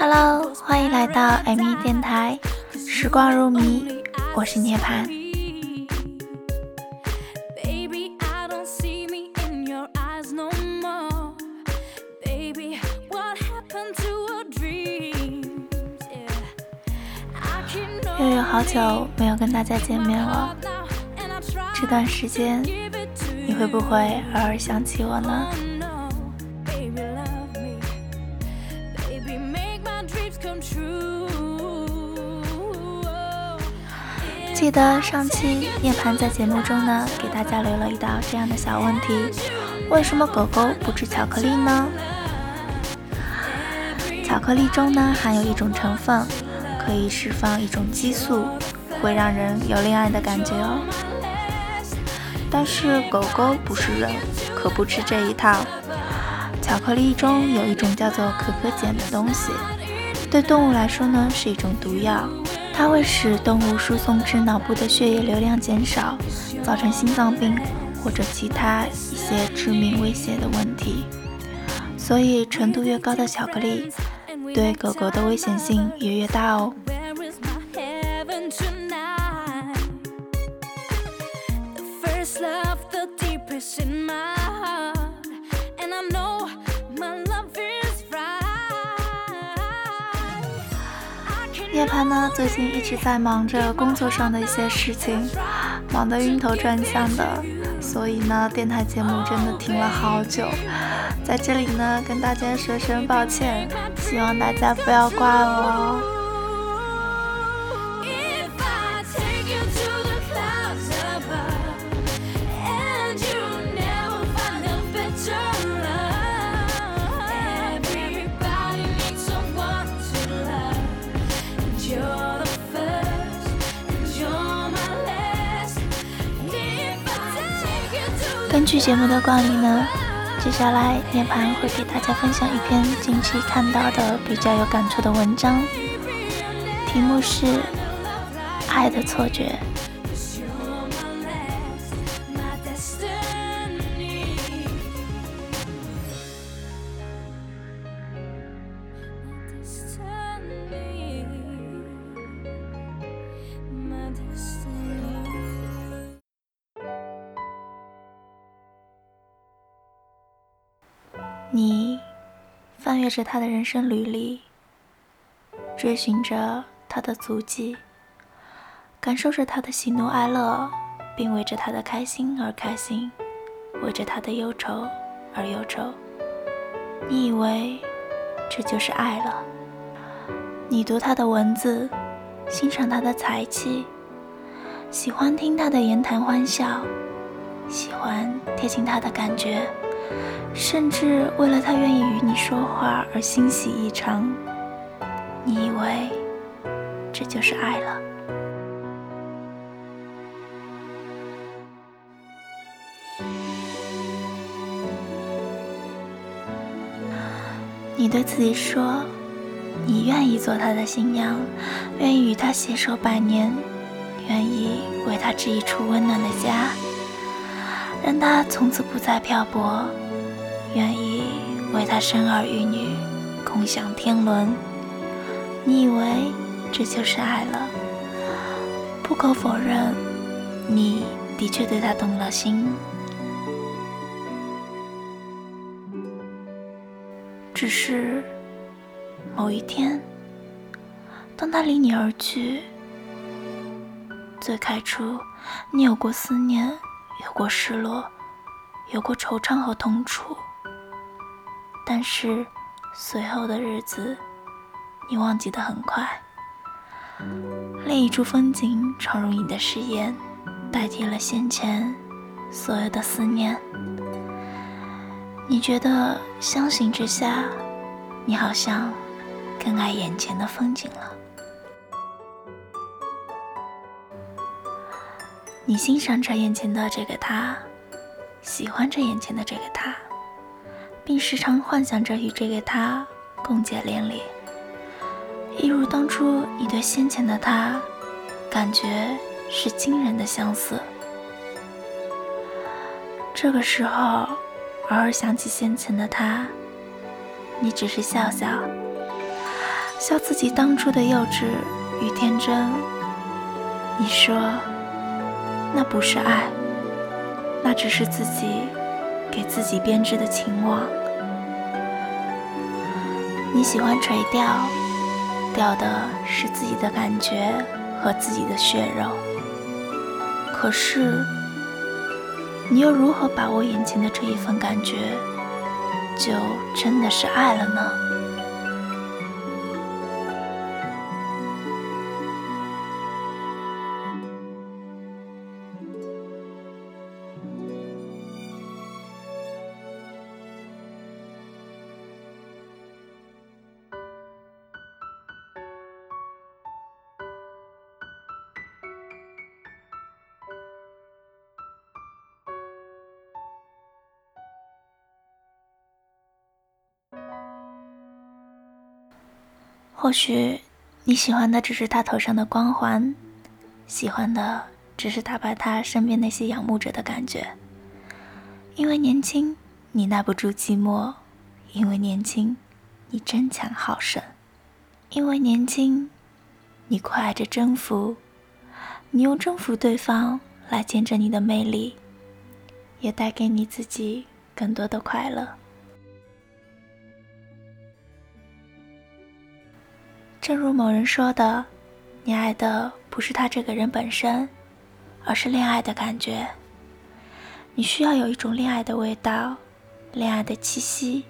Hello，欢迎来到艾米电台，时光如迷，我是涅槃。又有好久没有跟大家见面了，这段时间你会不会偶尔想起我呢？记得上期涅槃在节目中呢，给大家留了一道这样的小问题：为什么狗狗不吃巧克力呢？巧克力中呢含有一种成分，可以释放一种激素，会让人有恋爱的感觉哦。但是狗狗不是人，可不吃这一套。巧克力中有一种叫做可可碱的东西，对动物来说呢是一种毒药。它会使动物输送至脑部的血液流量减少，造成心脏病或者其他一些致命威胁的问题。所以，纯度越高的巧克力，对狗狗的危险性也越大哦。涅槃呢，最近一直在忙着工作上的一些事情，忙得晕头转向的，所以呢，电台节目真的停了好久，在这里呢，跟大家说声抱歉，希望大家不要怪我。根据节目的惯例呢，接下来涅槃会给大家分享一篇近期看到的比较有感触的文章，题目是《爱的错觉》。着他的人生履历，追寻着他的足迹，感受着他的喜怒哀乐，并为着他的开心而开心，为着他的忧愁而忧愁。你以为这就是爱了？你读他的文字，欣赏他的才气，喜欢听他的言谈欢笑，喜欢贴近他的感觉。甚至为了他愿意与你说话而欣喜异常，你以为这就是爱了？你对自己说，你愿意做他的新娘，愿意与他携手百年，愿意为他织一处温暖的家，让他从此不再漂泊。愿意为他生儿育女，共享天伦。你以为这就是爱了？不可否认，你的确对他动了心。只是某一天，当他离你而去，最开初，你有过思念，有过失落，有过惆怅和痛楚。但是，随后的日子，你忘记的很快。另一处风景闯入你的视野，代替了先前所有的思念。你觉得相形之下，你好像更爱眼前的风景了。你欣赏着眼前的这个他，喜欢着眼前的这个他。并时常幻想着与这个他共结连理，一如当初你对先前的他，感觉是惊人的相似。这个时候，偶尔想起先前的他，你只是笑笑，笑自己当初的幼稚与天真。你说，那不是爱，那只是自己给自己编织的情网。你喜欢垂钓，钓的是自己的感觉和自己的血肉。可是，你又如何把握眼前的这一份感觉？就真的是爱了呢？或许你喜欢的只是他头上的光环，喜欢的只是打败他身边那些仰慕者的感觉。因为年轻，你耐不住寂寞；因为年轻，你争强好胜；因为年轻，你快爱着征服。你用征服对方来见证你的魅力，也带给你自己更多的快乐。正如某人说的，你爱的不是他这个人本身，而是恋爱的感觉。你需要有一种恋爱的味道，恋爱的气息，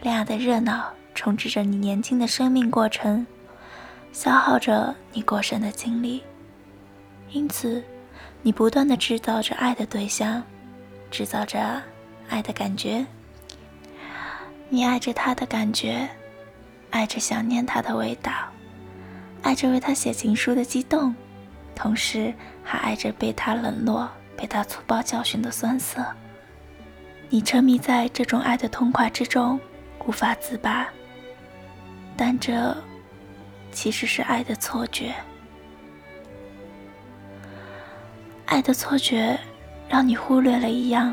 恋爱的热闹，充斥着你年轻的生命过程，消耗着你过剩的精力。因此，你不断的制造着爱的对象，制造着爱的感觉。你爱着他的感觉。爱着想念他的味道，爱着为他写情书的激动，同时还爱着被他冷落、被他粗暴教训的酸涩。你沉迷在这种爱的痛快之中，无法自拔。但这其实是爱的错觉。爱的错觉让你忽略了一样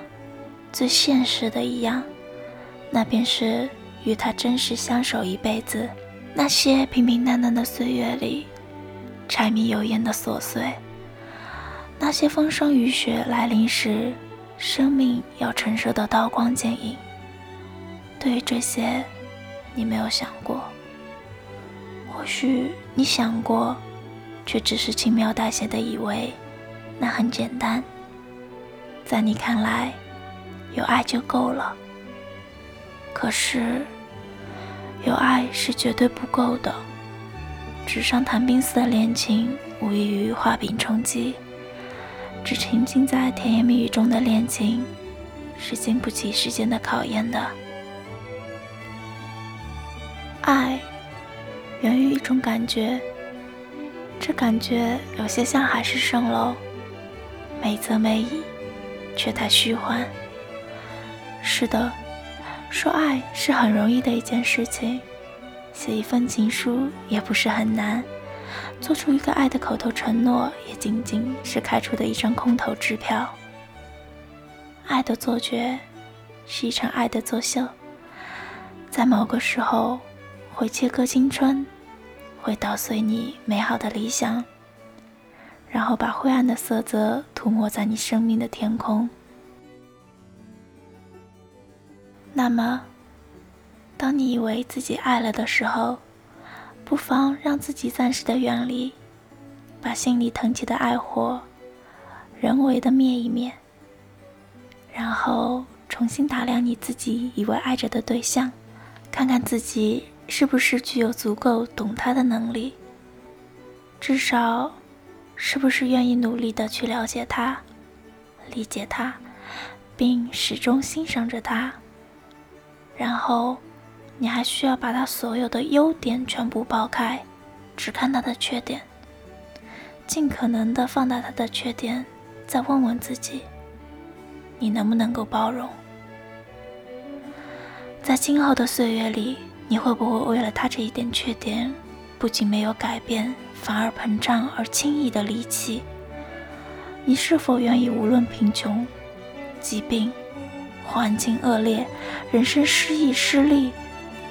最现实的一样，那便是。与他真实相守一辈子，那些平平淡淡的岁月里，柴米油盐的琐碎，那些风霜雨雪来临时，生命要承受的刀光剑影。对于这些，你没有想过。或许你想过，却只是轻描淡写的以为，那很简单。在你看来，有爱就够了。可是。有爱是绝对不够的，纸上谈兵似的恋情无异于画饼充饥，只沉浸在甜言蜜语中的恋情是经不起时间的考验的。爱源于一种感觉，这感觉有些像海市蜃楼，美则美矣，却太虚幻。是的。说爱是很容易的一件事情，写一份情书也不是很难，做出一个爱的口头承诺也仅仅是开出的一张空头支票。爱的错觉是一场爱的作秀，在某个时候会切割青春，会捣碎你美好的理想，然后把灰暗的色泽涂抹在你生命的天空。那么，当你以为自己爱了的时候，不妨让自己暂时的远离，把心里腾起的爱火人为的灭一灭，然后重新打量你自己以为爱着的对象，看看自己是不是具有足够懂他的能力，至少，是不是愿意努力的去了解他、理解他，并始终欣赏着他。然后，你还需要把他所有的优点全部剥开，只看他的缺点，尽可能的放大他的缺点，再问问自己，你能不能够包容？在今后的岁月里，你会不会为了他这一点缺点，不仅没有改变，反而膨胀而轻易的离弃？你是否愿意无论贫穷、疾病？环境恶劣，人生失意失利，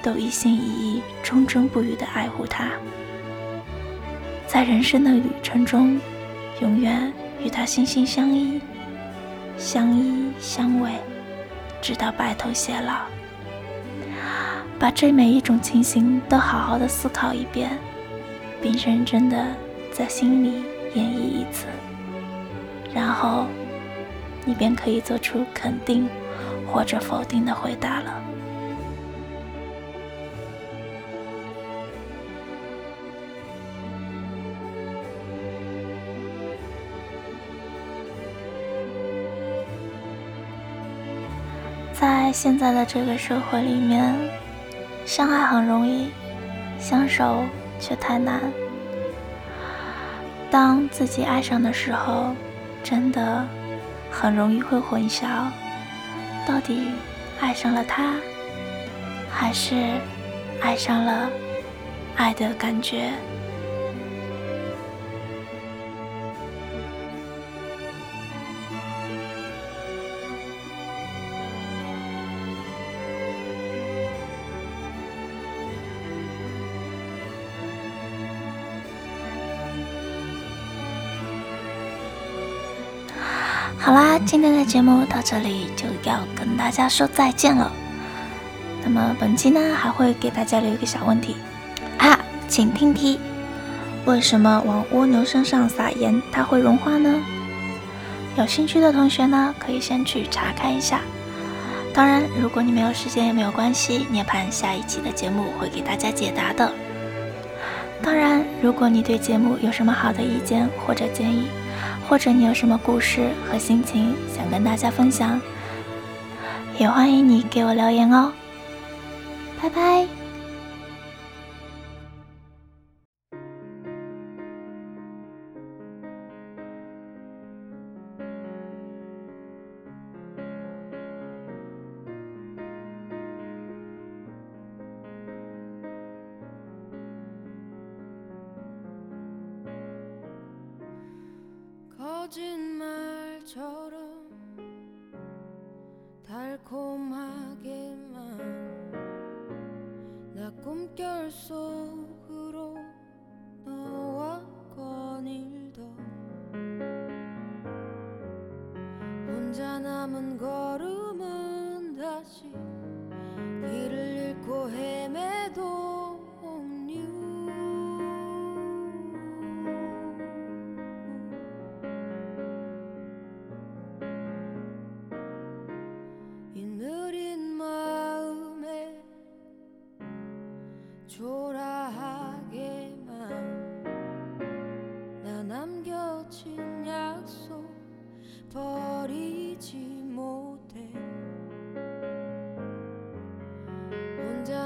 都一心一意、忠贞不渝地爱护他，在人生的旅程中，永远与他心心相依、相依相偎，直到白头偕老。把这每一种情形都好好的思考一遍，并认真的在心里演绎一次，然后你便可以做出肯定或者否定的回答了。在现在的这个社会里面，相爱很容易，相守却太难。当自己爱上的时候，真的很容易会混淆，到底爱上了他，还是爱上了爱的感觉。今天的节目到这里就要跟大家说再见了。那么本期呢还会给大家留一个小问题啊，请听题：为什么往蜗牛身上撒盐它会融化呢？有兴趣的同学呢可以先去查看一下。当然，如果你没有时间也没有关系，涅槃下一期的节目会给大家解答的。当然，如果你对节目有什么好的意见或者建议，或者你有什么故事和心情想跟大家分享，也欢迎你给我留言哦。拜拜。 거짓말처럼 달콤하게만 나 꿈결 속으로 너와 거닐던 혼자 남은 걸음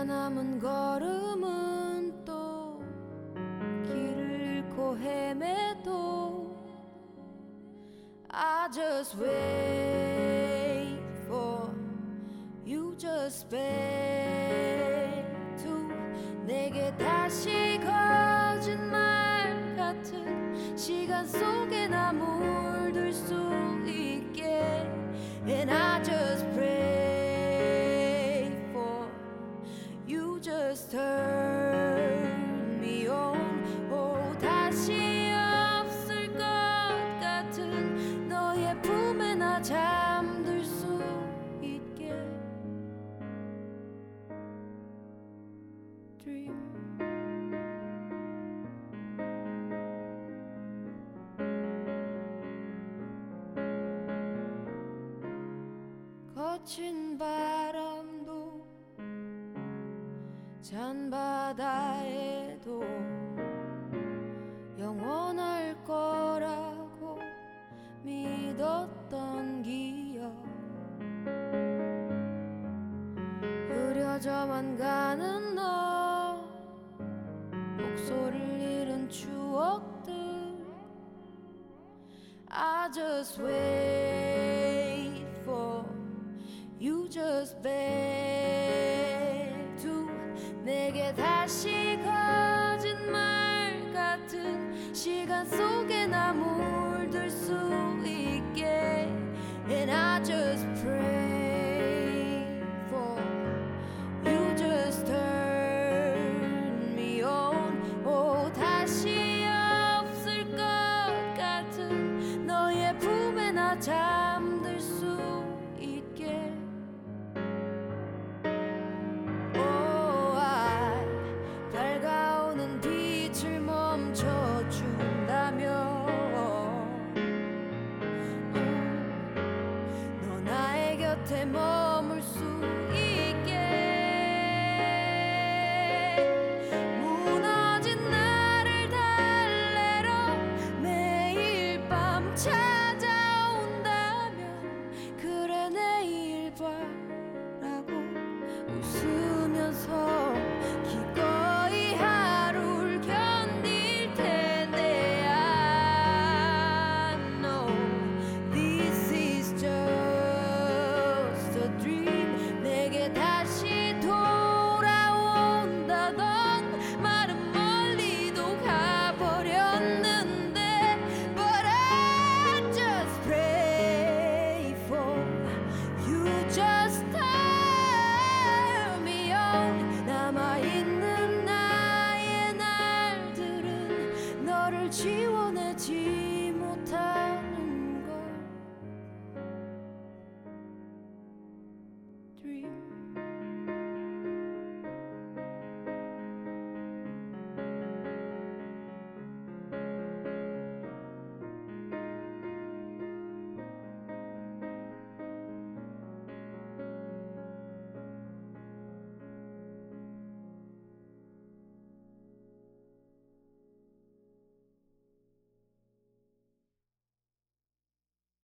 남은 걸음은 또 길을 잃고 헤매도 I just wait 잔 바다에도 영원할 거라고 믿었던 기억. 흐려져만 가는 너 목소리를 잃은 추억들. I just wait 내게 다시 거짓말 같은 시간 속